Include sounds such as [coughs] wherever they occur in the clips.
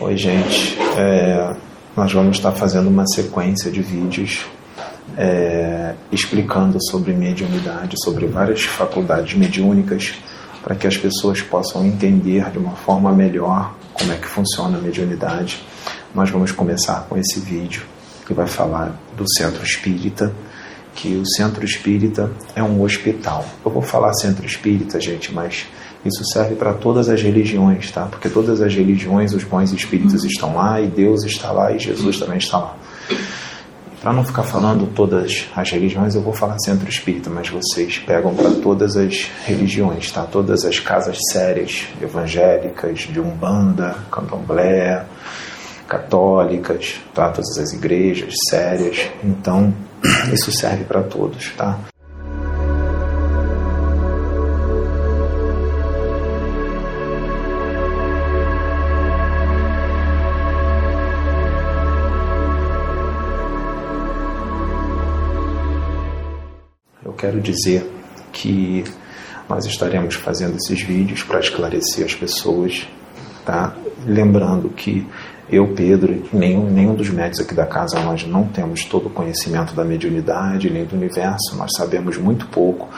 Oi, gente. É, nós vamos estar fazendo uma sequência de vídeos é, explicando sobre mediunidade, sobre várias faculdades mediúnicas, para que as pessoas possam entender de uma forma melhor como é que funciona a mediunidade. Nós vamos começar com esse vídeo que vai falar do centro espírita, que o centro espírita é um hospital. Eu vou falar centro espírita, gente, mas isso serve para todas as religiões, tá? Porque todas as religiões, os bons espíritos estão lá e Deus está lá e Jesus também está lá. Para não ficar falando todas as religiões, eu vou falar centro espírita, mas vocês pegam para todas as religiões, tá? Todas as casas sérias, evangélicas, de umbanda, candomblé, católicas, tá? Todas as igrejas sérias. Então, isso serve para todos, tá? Quero dizer que nós estaremos fazendo esses vídeos para esclarecer as pessoas, tá? Lembrando que eu, Pedro, nenhum, nenhum dos médicos aqui da casa, nós não temos todo o conhecimento da mediunidade nem do universo, nós sabemos muito pouco,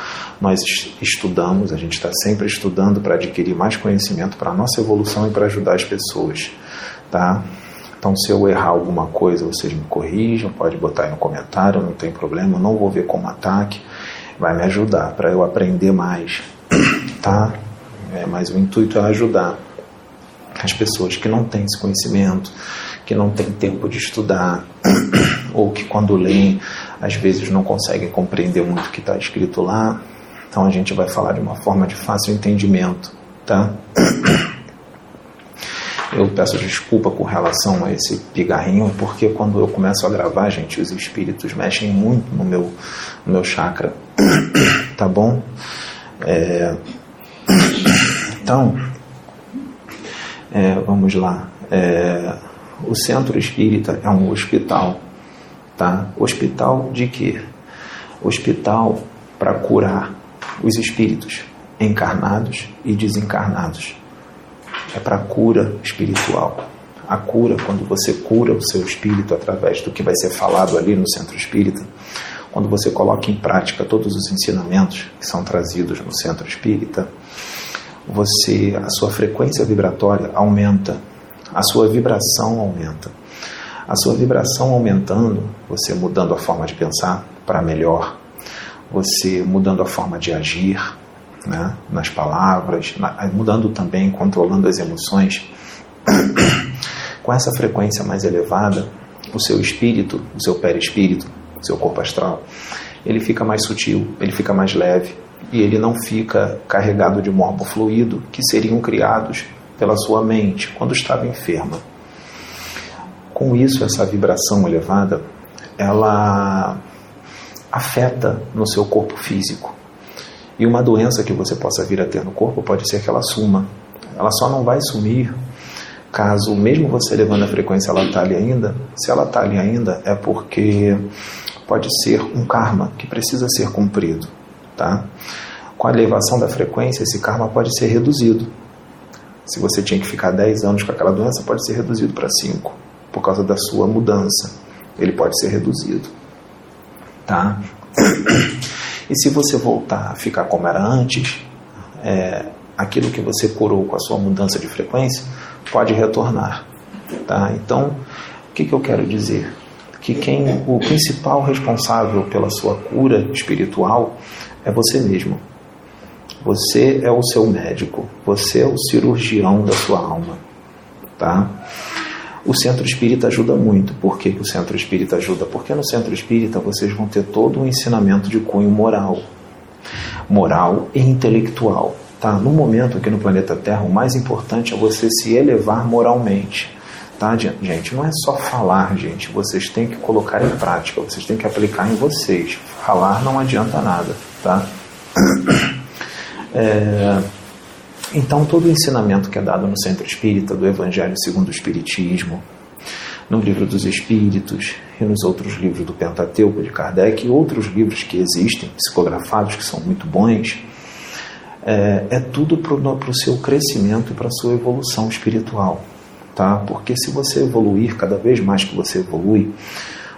nós estudamos, a gente está sempre estudando para adquirir mais conhecimento para a nossa evolução e para ajudar as pessoas, tá? Então, se eu errar alguma coisa, vocês me corrijam, pode botar aí no comentário, não tem problema, não vou ver como ataque vai me ajudar para eu aprender mais, [clears throat] tá? É, mas o intuito é ajudar as pessoas que não têm esse conhecimento, que não têm tempo de estudar, [clears throat] ou que quando leem, às vezes não conseguem compreender muito o que está escrito lá. Então a gente vai falar de uma forma de fácil entendimento, tá? [clears throat] Eu peço desculpa com relação a esse pigarrinho, porque quando eu começo a gravar, gente, os espíritos mexem muito no meu, no meu chakra. [coughs] tá bom? É... [coughs] Então, é, vamos lá. É... O centro espírita é um hospital, tá? Hospital de quê? Hospital para curar os espíritos encarnados e desencarnados é para a cura espiritual. A cura, quando você cura o seu espírito através do que vai ser falado ali no centro espírita, quando você coloca em prática todos os ensinamentos que são trazidos no centro espírita, você a sua frequência vibratória aumenta, a sua vibração aumenta. A sua vibração aumentando, você mudando a forma de pensar para melhor, você mudando a forma de agir, né, nas palavras, na, mudando também, controlando as emoções. [clears throat] Com essa frequência mais elevada, o seu espírito, o seu perispírito, o seu corpo astral, ele fica mais sutil, ele fica mais leve e ele não fica carregado de fluido que seriam criados pela sua mente quando estava enferma. Com isso, essa vibração elevada, ela afeta no seu corpo físico. E uma doença que você possa vir a ter no corpo pode ser que ela suma. Ela só não vai sumir caso, mesmo você levando a frequência, ela ali ainda. Se ela ali ainda, é porque pode ser um karma que precisa ser cumprido. Tá? Com a elevação da frequência, esse karma pode ser reduzido. Se você tinha que ficar 10 anos com aquela doença, pode ser reduzido para 5, por causa da sua mudança. Ele pode ser reduzido. Tá? E se você voltar a ficar como era antes, é, aquilo que você curou com a sua mudança de frequência pode retornar. Tá? Então, o que, que eu quero dizer? Que quem o principal responsável pela sua cura espiritual é você mesmo. Você é o seu médico, você é o cirurgião da sua alma, tá? O centro espírita ajuda muito. Por que, o centro espírita ajuda? Porque no centro espírita vocês vão ter todo um ensinamento de cunho moral, moral e intelectual. Tá? No momento aqui no planeta Terra, o mais importante é você se elevar moralmente. Tá, gente? Não é só falar, gente. Vocês têm que colocar em prática, vocês têm que aplicar em vocês. Falar não adianta nada, tá? [clears throat] É, então, todo o ensinamento que é dado no Centro Espírita, do Evangelho segundo o Espiritismo, no Livro dos Espíritos e nos outros livros do Pentateuco de Kardec e outros livros que existem, psicografados, que são muito bons, é, é tudo para o seu crescimento e para a sua evolução espiritual. tá? Porque se você evoluir, cada vez mais que você evolui,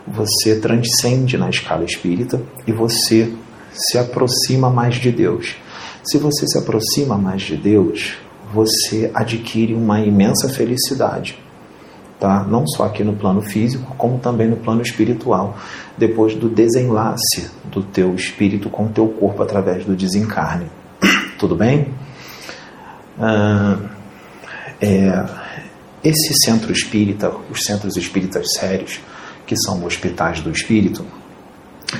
você transcende na escala espírita e você se aproxima mais de Deus. Se você se aproxima mais de Deus, você adquire uma imensa felicidade, tá? Não só aqui no plano físico, como também no plano espiritual, depois do desenlace do teu espírito com o teu corpo através do desencarne. [coughs] Tudo bem? Ah, é, esse centro espírita, os centros espíritas sérios, que são hospitais do espírito,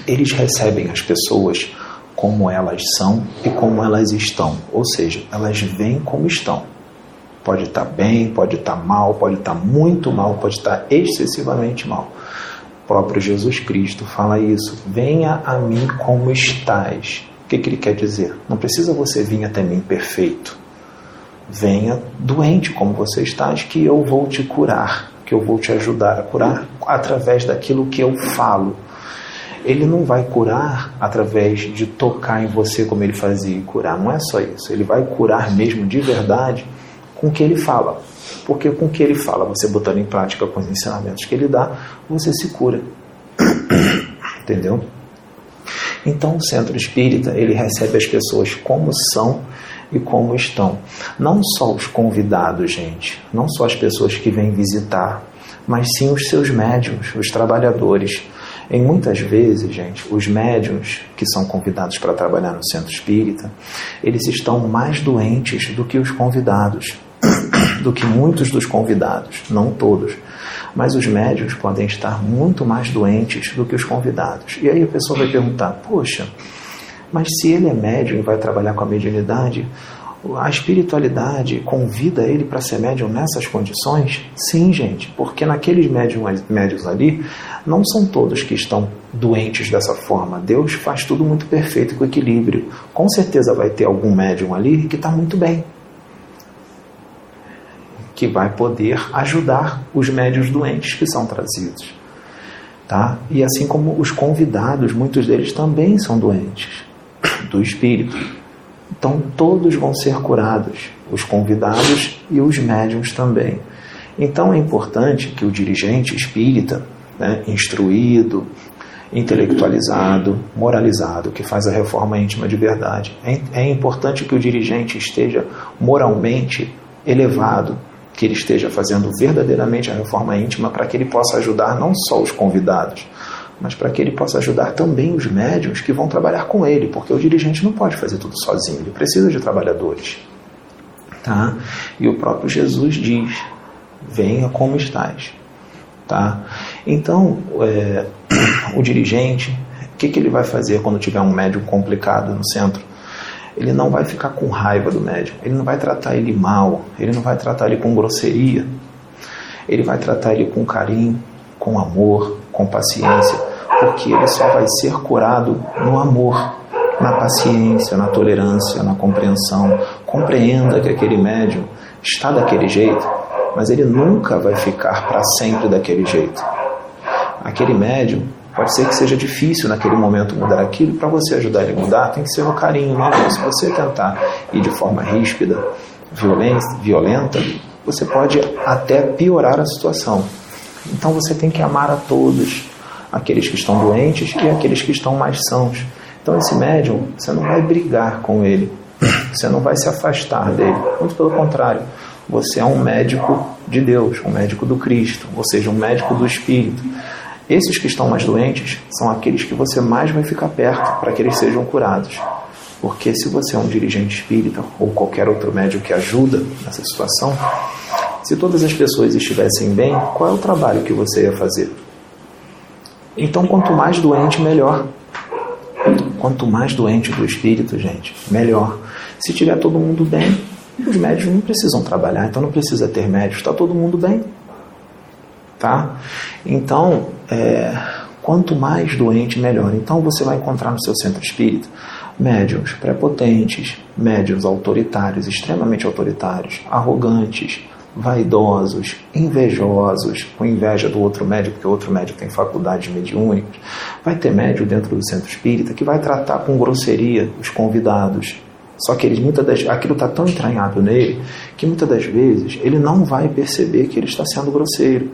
eles recebem as pessoas como elas são e como elas estão, ou seja, elas vêm como estão. Pode estar bem, pode estar mal, pode estar muito mal, pode estar excessivamente mal. O próprio Jesus Cristo fala isso. Venha a mim como estás. O que, que ele quer dizer? Não precisa você vir até mim perfeito. Venha doente como você estás, que eu vou te curar, que eu vou te ajudar a curar através daquilo que eu falo ele não vai curar através de tocar em você como ele fazia curar. Não é só isso. Ele vai curar mesmo de verdade com o que ele fala. Porque com o que ele fala, você botando em prática com os ensinamentos que ele dá, você se cura. [coughs] Entendeu? Então o centro espírita, ele recebe as pessoas como são e como estão. Não só os convidados, gente, não só as pessoas que vêm visitar, mas sim os seus médiums, os trabalhadores, em muitas vezes, gente, os médiums que são convidados para trabalhar no centro espírita, eles estão mais doentes do que os convidados, [coughs] do que muitos dos convidados, não todos. Mas os médiums podem estar muito mais doentes do que os convidados. E aí a pessoa vai perguntar: poxa, mas se ele é médium e vai trabalhar com a mediunidade, a espiritualidade convida ele para ser médium nessas condições? Sim, gente, porque naqueles médiums, médiums ali, não são todos que estão doentes dessa forma. Deus faz tudo muito perfeito com equilíbrio. Com certeza vai ter algum médium ali que está muito bem, que vai poder ajudar os médios doentes que são trazidos. Tá? E assim como os convidados, muitos deles também são doentes do espírito. Então todos vão ser curados, os convidados e os médiums também. Então é importante que o dirigente espírita, né, instruído, intelectualizado, moralizado, que faz a reforma íntima de verdade, é, é importante que o dirigente esteja moralmente elevado, que ele esteja fazendo verdadeiramente a reforma íntima para que ele possa ajudar não só os convidados, mas para que ele possa ajudar também os médios que vão trabalhar com ele, porque o dirigente não pode fazer tudo sozinho, ele precisa de trabalhadores. Tá? E o próprio Jesus diz: venha como estás. Tá? Então, é, [clears throat] o dirigente, o que, que ele vai fazer quando tiver um médium complicado no centro? Ele não vai ficar com raiva do médium, ele não vai tratar ele mal, ele não vai tratar ele com grosseria, ele vai tratar ele com carinho, com amor, com paciência porque ele só vai ser curado no amor, na paciência, na tolerância, na compreensão. Compreenda que aquele médium está daquele jeito, mas ele nunca vai ficar para sempre daquele jeito. Aquele médium pode ser que seja difícil naquele momento mudar aquilo, para você ajudar ele a mudar, tem que ser no carinho, não. Se você tentar ir de forma ríspida, violenta, você pode até piorar a situação. Então você tem que amar a todos, aqueles que estão doentes e aqueles que estão mais sãos. Então, esse médium, você não vai brigar com ele, você não vai se afastar dele. Muito pelo contrário, você é um médico de Deus, um médico do Cristo, ou seja, um médico do Espírito. Esses que estão mais doentes são aqueles que você mais vai ficar perto para que eles sejam curados. Porque se você é um dirigente espírita ou qualquer outro médico que ajuda nessa situação, se todas as pessoas estivessem bem, qual é o trabalho que você ia fazer? Então, quanto mais doente, melhor. Quanto mais doente do espírito, gente, melhor. Se tiver todo mundo bem, os médicos não precisam trabalhar, então não precisa ter médicos, está todo mundo bem. Tá? Então, é, quanto mais doente, melhor. Então você vai encontrar no seu centro espírita médiums prepotentes, médiums autoritários, extremamente autoritários, arrogantes, vaidosos, invejosos, com inveja do outro médico, porque o outro médico tem faculdades mediúnicas. Vai ter médico dentro do centro espírita que vai tratar com grosseria os convidados, Só que ele, muitas das, aquilo está tão entranhado nele que muitas das vezes ele não vai perceber que ele está sendo grosseiro,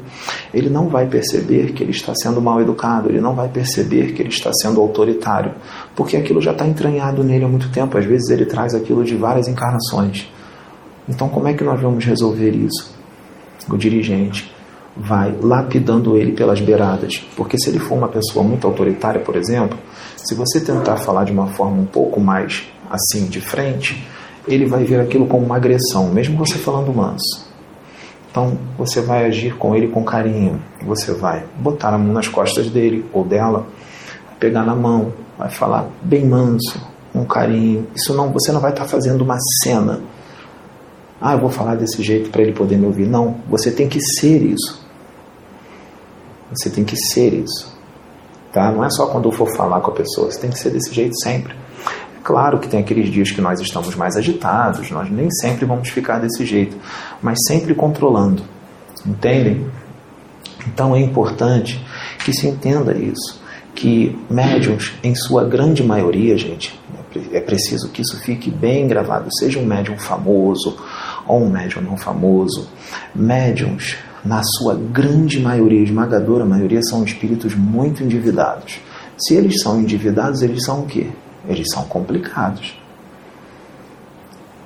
ele não vai perceber que ele está sendo mal educado, ele não vai perceber que ele está sendo autoritário, porque aquilo já está entranhado nele há muito tempo. Às vezes ele traz aquilo de várias encarnações. Então, como é que nós vamos resolver isso? O dirigente vai lapidando ele pelas beiradas, porque se ele for uma pessoa muito autoritária, por exemplo, se você tentar falar de uma forma um pouco mais assim de frente, ele vai ver aquilo como uma agressão, mesmo você falando manso. Então você vai agir com ele com carinho, você vai botar a mão nas costas dele ou dela, pegar na mão, vai falar bem manso, com carinho. Isso não, você não vai estar fazendo uma cena. Ah, eu vou falar desse jeito para ele poder me ouvir. Não, você tem que ser isso. Você tem que ser isso. Tá? Não é só quando eu for falar com a pessoa, você tem que ser desse jeito sempre. Claro que tem aqueles dias que nós estamos mais agitados, nós nem sempre vamos ficar desse jeito, mas sempre controlando. Entendem? Então é importante que se entenda isso, que médiums, em sua grande maioria, gente, é preciso que isso fique bem gravado, seja um médium famoso ou um médium não famoso. Médiums, na sua grande maioria, esmagadora maioria, são espíritos muito endividados. Se eles são endividados, eles são o quê? eles são complicados.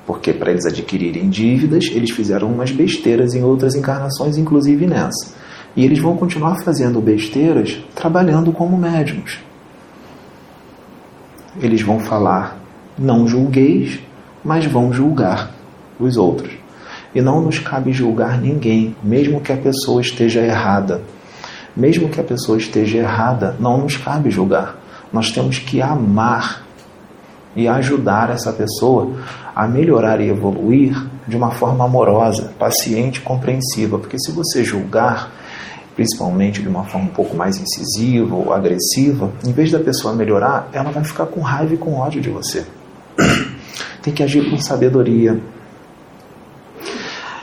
Porque para eles adquirirem dívidas, eles fizeram umas besteiras em outras encarnações, inclusive nessa. E eles vão continuar fazendo besteiras trabalhando como médiums. Eles vão falar: não julgueis, mas vão julgar os outros. E não nos cabe julgar ninguém, mesmo que a pessoa esteja errada. Mesmo que a pessoa esteja errada, não nos cabe julgar. Nós temos que amar e ajudar essa pessoa a melhorar e evoluir de uma forma amorosa, paciente e compreensiva. Porque se você julgar, principalmente de uma forma um pouco mais incisiva ou agressiva, em vez da pessoa melhorar, ela vai ficar com raiva e com ódio de você. Tem que agir com sabedoria.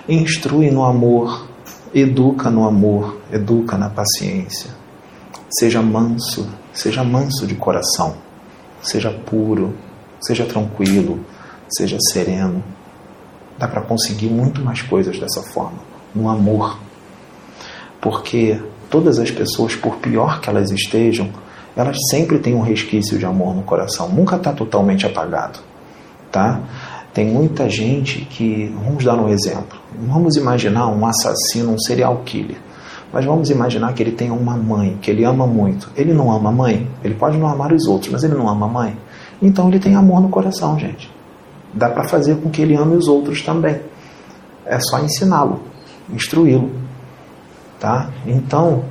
Instrui no amor, educa no amor, educa na paciência. Seja manso, seja manso de coração, seja puro, Seja tranquilo, seja sereno. Dá para conseguir muito mais coisas dessa forma, no amor. Porque todas as pessoas, por pior que elas estejam, elas sempre têm um resquício de amor no coração, nunca está totalmente apagado, tá? Tem muita gente que, vamos dar um exemplo, vamos imaginar um assassino, um serial killer, mas vamos imaginar que ele tenha uma mãe, que ele ama muito. Ele não ama a mãe, ele pode não amar os outros, mas ele não ama a mãe. Então ele tem amor no coração, gente. Dá para fazer com que ele ame os outros também. É só ensiná-lo, instruí-lo. Tá? Então,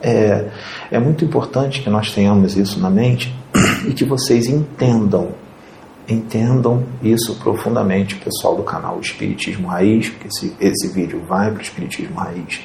é, é muito importante que nós tenhamos isso na mente [clears throat] e que vocês entendam, entendam isso profundamente, pessoal do canal Espiritismo Raiz, porque esse, esse vídeo vai para o Espiritismo Raiz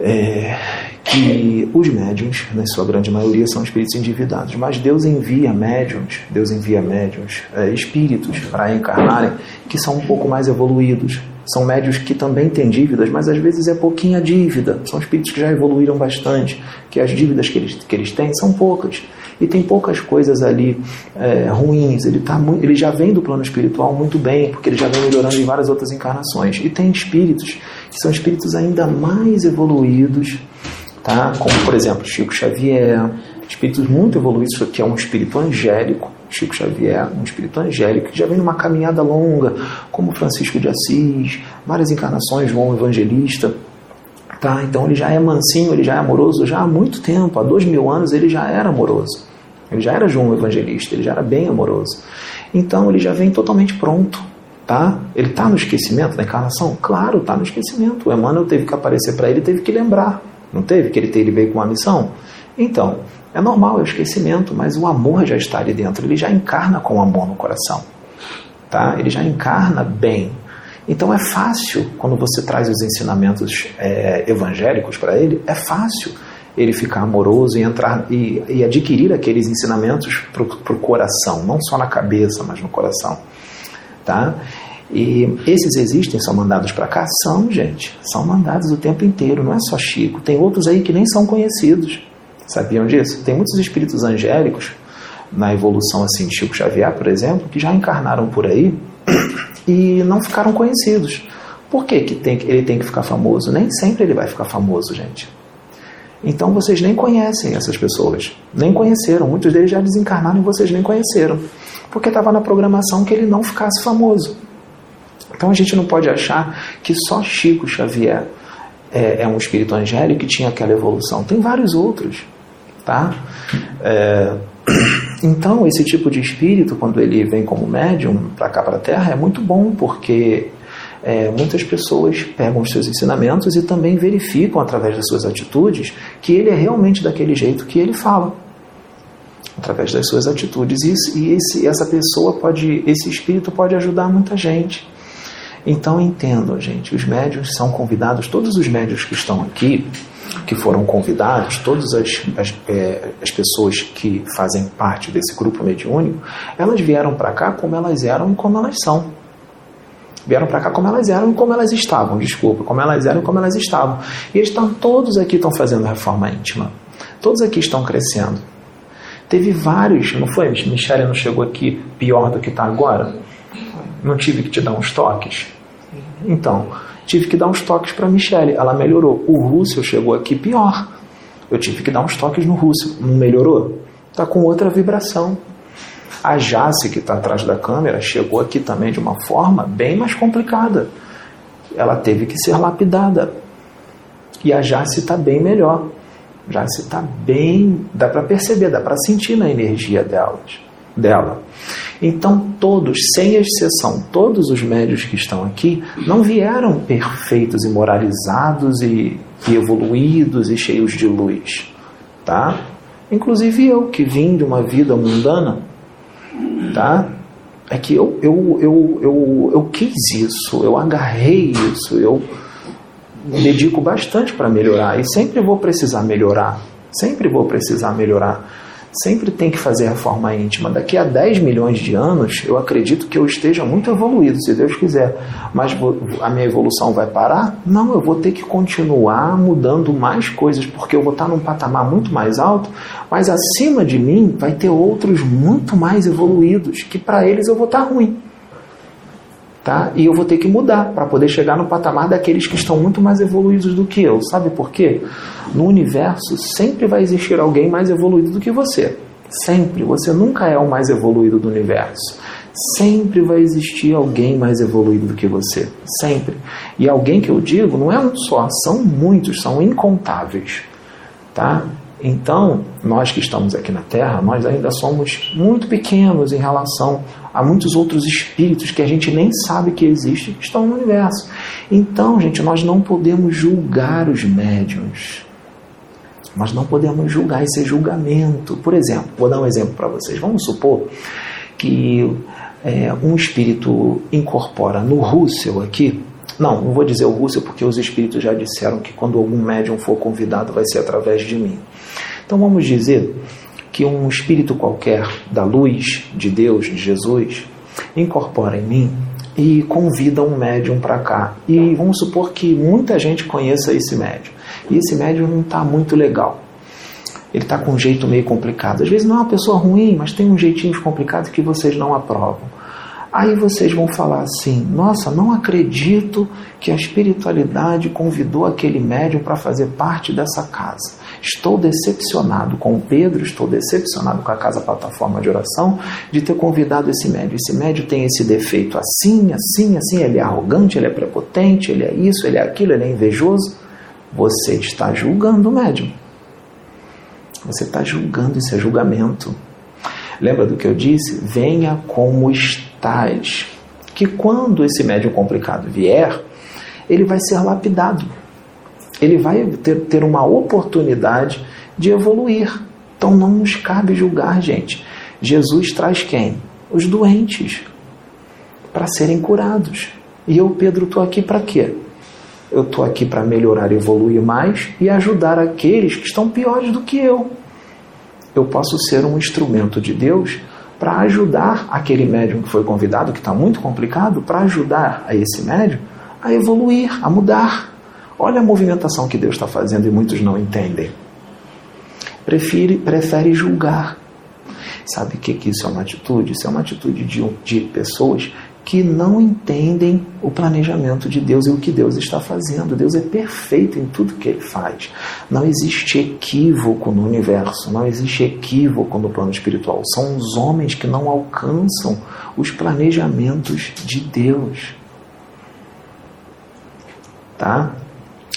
é, que os médiums, na sua grande maioria, são espíritos endividados. Mas Deus envia médiums, Deus envia médiums, é, espíritos para encarnarem que são um pouco mais evoluídos. São médios que também têm dívidas, mas às vezes é pouquinha dívida. São espíritos que já evoluíram bastante, que as dívidas que eles, que eles têm são poucas. E tem poucas coisas ali é, ruins. Ele, tá muito, ele já vem do plano espiritual muito bem, porque ele já vem melhorando em várias outras encarnações. E tem espíritos que são espíritos ainda mais evoluídos, tá? como por exemplo Chico Xavier, espíritos muito evoluídos, que é um espírito angélico, Chico Xavier, um espírito angélico, que já vem numa caminhada longa, como Francisco de Assis, várias encarnações, João Evangelista. Tá? Então ele já é mansinho, ele já é amoroso já há muito tempo, há dois mil anos ele já era amoroso. Ele já era João Evangelista, ele já era bem amoroso. Então ele já vem totalmente pronto Tá? Ele está no esquecimento da encarnação? Claro, está no esquecimento. O Emmanuel teve que aparecer para ele, teve que lembrar. Não teve? Que ele, ele veio com uma missão? Então, é normal, é o esquecimento, mas o amor já está ali dentro. Ele já encarna com amor no coração. Tá? Ele já encarna bem. Então é fácil, quando você traz os ensinamentos é, evangélicos para ele, é fácil ele ficar amoroso e entrar e, e adquirir aqueles ensinamentos para o coração, não só na cabeça, mas no coração tá? E esses existem, são mandados para cá? São, gente. São mandados o tempo inteiro, não é só Chico. Tem outros aí que nem são conhecidos. Sabiam disso? Tem muitos espíritos angélicos na evolução assim de Chico Xavier, por exemplo, que já encarnaram por aí e não ficaram conhecidos. Por que, que tem, ele tem que ficar famoso? Nem sempre ele vai ficar famoso, gente. Então vocês nem conhecem essas pessoas, nem conheceram. Muitos deles já desencarnaram e vocês nem conheceram, porque estava na programação que ele não ficasse famoso. Então a gente não pode achar que só Chico Xavier é, é um espírito angélico que tinha aquela evolução. Tem vários outros, tá? É, então esse tipo de espírito, quando ele vem como médium para cá para a Terra, é muito bom porque é, muitas pessoas pegam os seus ensinamentos e também verificam através das suas atitudes que ele é realmente daquele jeito que ele fala. Através das suas atitudes. E, e esse, essa pessoa pode esse espírito pode ajudar muita gente. Então entendam gente os médios são convidados todos os médios que estão aqui que foram convidados todas as, as, é, as pessoas que fazem parte desse grupo mediúnico elas vieram para cá como elas eram e como elas são Vieram para cá como elas eram e como elas estavam, desculpa, como elas eram e como elas estavam. E eles estão todos aqui estão fazendo reforma íntima. Todos aqui estão crescendo. Teve vários, não foi? Michele não chegou aqui pior do que está agora? Não tive que te dar uns toques? Então, tive que dar uns toques para Michele. Ela melhorou. O Russell chegou aqui pior. Eu tive que dar uns toques no Russell. Não melhorou? Está com outra vibração. A Jace, que está atrás da câmera, chegou aqui também de uma forma bem mais complicada. Ela teve que ser lapidada. E a Jace está bem melhor. Jace está bem. dá para perceber, dá para sentir na energia delas, dela. Então, todos, sem exceção, todos os médios que estão aqui não vieram perfeitos e moralizados e, e evoluídos e cheios de luz. Tá? Inclusive eu, que vim de uma vida mundana, tá? É que eu, eu, eu, eu, eu quis isso, eu agarrei isso, eu dedico bastante para melhorar e sempre vou precisar melhorar, sempre vou precisar melhorar sempre tem que fazer reforma íntima. Daqui a 10 milhões de anos, eu acredito que eu esteja muito evoluído, se Deus quiser. Mas a minha evolução vai parar? Não, eu vou ter que continuar mudando mais coisas, porque eu vou estar num patamar muito mais alto, mas acima de mim vai ter outros muito mais evoluídos, que para eles eu vou estar ruim. Tá? E eu vou ter que mudar para poder chegar no patamar daqueles que estão muito mais evoluídos do que eu. Sabe por quê? No universo sempre vai existir alguém mais evoluído do que você. Sempre. Você nunca é o mais evoluído do universo. Sempre vai existir alguém mais evoluído do que você. Sempre. E alguém que eu digo não é um só, são muitos, são incontáveis. Tá? Então, nós que estamos aqui na Terra, nós ainda somos muito pequenos em relação a muitos outros espíritos que a gente nem sabe que existem que estão no universo. Então, gente, nós não podemos julgar os médiums. Nós não podemos julgar esse julgamento. Por exemplo, vou dar um exemplo para vocês. Vamos supor que é, um espírito incorpora no Russell aqui. Não, não vou dizer o Russell porque os espíritos já disseram que quando algum médium for convidado vai ser através de mim. Então vamos dizer que um espírito qualquer da luz de Deus, de Jesus, incorpora em mim e convida um médium para cá. E vamos supor que muita gente conheça esse médium. E esse médium não está muito legal. Ele está com um jeito meio complicado. Às vezes não é uma pessoa ruim, mas tem um jeitinho complicado que vocês não aprovam. Aí vocês vão falar assim: nossa, não acredito que a espiritualidade convidou aquele médium para fazer parte dessa casa. Estou decepcionado com o Pedro, estou decepcionado com a Casa Plataforma de Oração de ter convidado esse médio. Esse médio tem esse defeito assim, assim, assim. Ele é arrogante, ele é prepotente, ele é isso, ele é aquilo, ele é invejoso. Você está julgando o médium. Você está julgando, isso é julgamento. Lembra do que eu disse? Venha como estás. Que quando esse médium complicado vier, ele vai ser lapidado ele vai ter, ter uma oportunidade de evoluir. Então não nos cabe julgar, gente. Jesus traz quem? Os doentes para serem curados. E eu, Pedro, estou aqui para quê? Eu estou aqui para melhorar, evoluir mais e ajudar aqueles que estão piores do que eu. Eu posso ser um instrumento de Deus para ajudar aquele médium que foi convidado, que está muito complicado, para ajudar a esse médium a evoluir, a mudar. Olha a movimentação que Deus está fazendo e muitos não entendem. Prefere, prefere julgar. Sabe o que, que isso é uma atitude? Isso é uma atitude de, de pessoas que não entendem o planejamento de Deus e o que Deus está fazendo. Deus é perfeito em tudo que ele faz. Não existe equívoco no universo, não existe equívoco no plano espiritual. São os homens que não alcançam os planejamentos de Deus. Tá?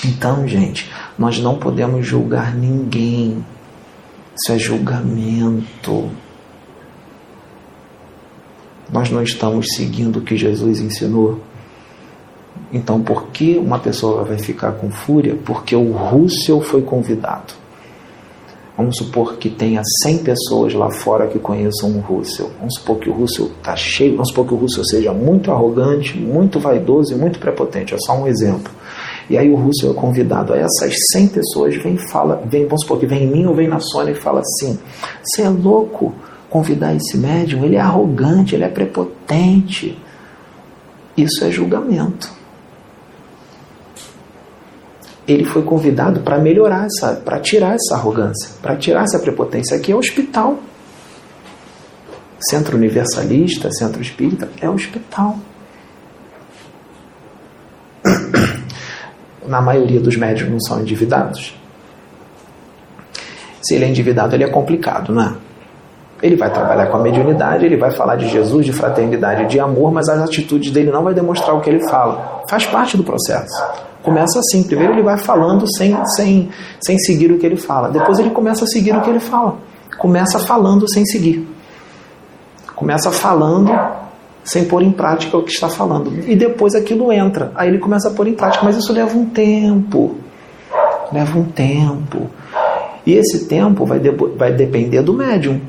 Então, gente, nós não podemos julgar ninguém. Isso é julgamento. Nós não estamos seguindo o que Jesus ensinou. Então, por que uma pessoa vai ficar com fúria? Porque o Russell foi convidado. Vamos supor que tenha 100 pessoas lá fora que conheçam o Russell. Vamos supor que o Russell está cheio, vamos supor que o Russell seja muito arrogante, muito vaidoso e muito prepotente. É só um exemplo. E aí o Russell é convidado. Aí essas 100 pessoas vêm fala, vem, vamos supor que vem em mim ou vem na Sônia e fala assim: Você é louco convidar esse médium? Ele é arrogante, ele é prepotente. Isso é julgamento. Ele foi convidado para melhorar essa, para tirar essa arrogância, para tirar essa prepotência. Aqui é hospital. Centro Universalista, Centro Espírita, é hospital. [coughs] na maioria dos médios não são endividados. Se ele é endividado, ele é complicado, né? Ele vai trabalhar com a mediunidade, ele vai falar de Jesus, de fraternidade, de amor, mas as atitudes dele não vai demonstrar o que ele fala. Faz parte do processo. Começa assim, primeiro ele vai falando sem, sem, sem seguir o que ele fala. Depois ele começa a seguir o que ele fala. Começa falando sem seguir. Começa falando sem pôr em prática o que está falando. E depois aquilo entra. Aí ele começa a pôr em prática, mas isso leva um tempo. Leva um tempo. E esse tempo vai, de, vai depender do médium.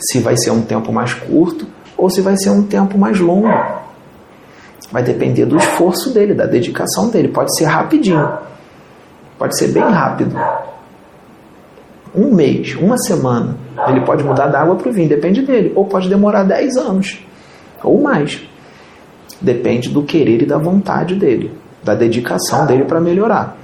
Se vai ser um tempo mais curto ou se vai ser um tempo mais longo. Vai depender do esforço dele, da dedicação dele. Pode ser rapidinho. Pode ser bem rápido. Um mês, uma semana. Ele pode mudar da água para o vinho, depende dele. Ou pode demorar 10 anos ou mais. Depende do querer e da vontade dele, da dedicação dele para melhorar.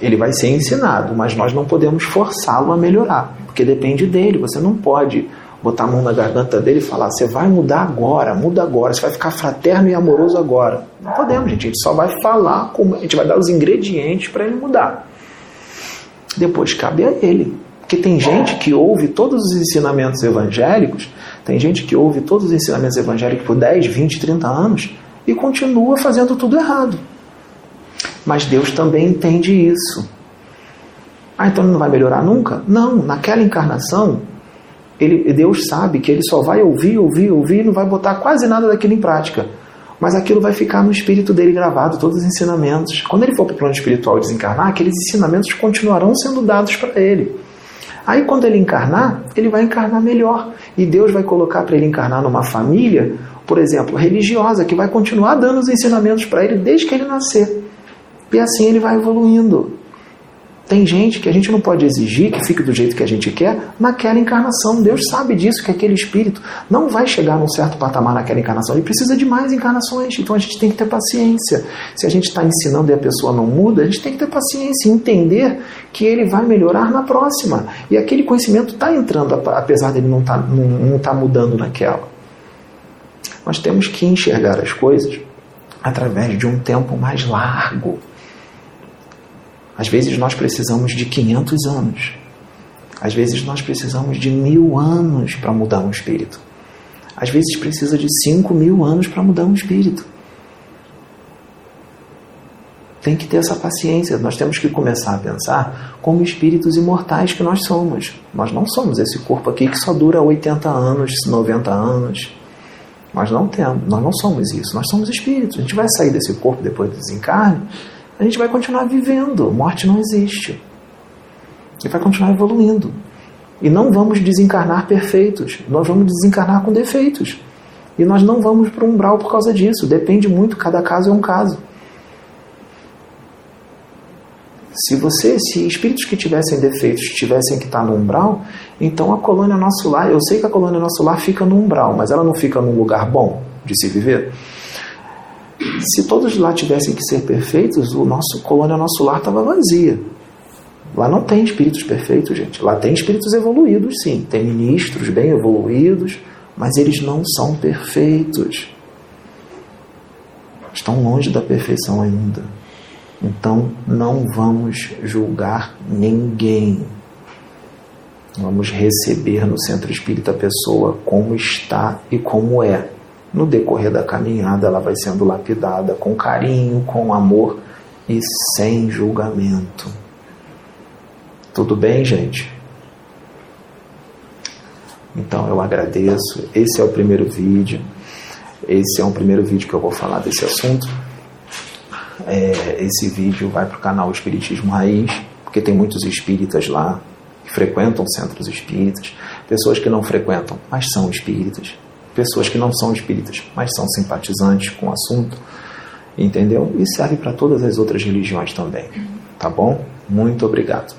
Ele vai ser ensinado, mas nós não podemos forçá-lo a melhorar, porque depende dele. Você não pode botar a mão na garganta dele e falar: você vai mudar agora, muda agora, você vai ficar fraterno e amoroso agora. Não podemos, gente. A gente só vai falar, como, a gente vai dar os ingredientes para ele mudar. Depois cabe a ele. Porque tem gente que ouve todos os ensinamentos evangélicos tem gente que ouve todos os ensinamentos evangélicos por 10, 20, 30 anos e continua fazendo tudo errado. Mas Deus também entende isso. Ah, então ele não vai melhorar nunca? Não, naquela encarnação, ele, Deus sabe que ele só vai ouvir, ouvir, ouvir e não vai botar quase nada daquilo em prática. Mas aquilo vai ficar no espírito dele gravado, todos os ensinamentos. Quando ele for para o plano espiritual desencarnar, aqueles ensinamentos continuarão sendo dados para ele. Aí quando ele encarnar, ele vai encarnar melhor. E Deus vai colocar para ele encarnar numa família, por exemplo, religiosa, que vai continuar dando os ensinamentos para ele desde que ele nascer. E assim ele vai evoluindo. Tem gente que a gente não pode exigir que fique do jeito que a gente quer naquela encarnação. Deus sabe disso, que aquele espírito não vai chegar num certo patamar naquela encarnação. Ele precisa de mais encarnações. Então a gente tem que ter paciência. Se a gente está ensinando e a pessoa não muda, a gente tem que ter paciência e entender que ele vai melhorar na próxima. E aquele conhecimento está entrando, apesar dele não estar tá, não, não tá mudando naquela. Nós temos que enxergar as coisas através de um tempo mais largo. Às vezes nós precisamos de 500 anos. Às vezes nós precisamos de mil anos para mudar um espírito. Às vezes precisa de 5 mil anos para mudar um espírito. Tem que ter essa paciência. Nós temos que começar a pensar como espíritos imortais que nós somos. Nós não somos esse corpo aqui que só dura 80 anos, 90 anos. Nós não temos, nós não somos isso. Nós somos espíritos. A gente vai sair desse corpo depois do desencarne a gente vai continuar vivendo. Morte não existe. E vai continuar evoluindo. E não vamos desencarnar perfeitos. Nós vamos desencarnar com defeitos. E nós não vamos para o umbral por causa disso. Depende muito, cada caso é um caso. Se você, se espíritos que tivessem defeitos tivessem que estar no umbral, então a colônia nosso lar, eu sei que a colônia nosso lar fica no umbral, mas ela não fica num lugar bom de se viver. Se todos lá tivessem que ser perfeitos, o nosso colônia, nosso lar estava vazia. Lá não tem espíritos perfeitos, gente. Lá tem espíritos evoluídos, sim. Tem ministros bem evoluídos, mas eles não são perfeitos. Estão longe da perfeição ainda. Então não vamos julgar ninguém. Vamos receber no centro espírita a pessoa como está e como é. No decorrer da caminhada, ela vai sendo lapidada com carinho, com amor e sem julgamento. Tudo bem, gente? Então eu agradeço. Esse é o primeiro vídeo. Esse é um primeiro vídeo que eu vou falar desse assunto. É, esse vídeo vai para o canal Espiritismo Raiz, porque tem muitos espíritas lá que frequentam centros espíritas, pessoas que não frequentam, mas são espíritas, pessoas que não são espíritas, mas são simpatizantes com o assunto, entendeu? E serve para todas as outras religiões também, tá bom? Muito obrigado.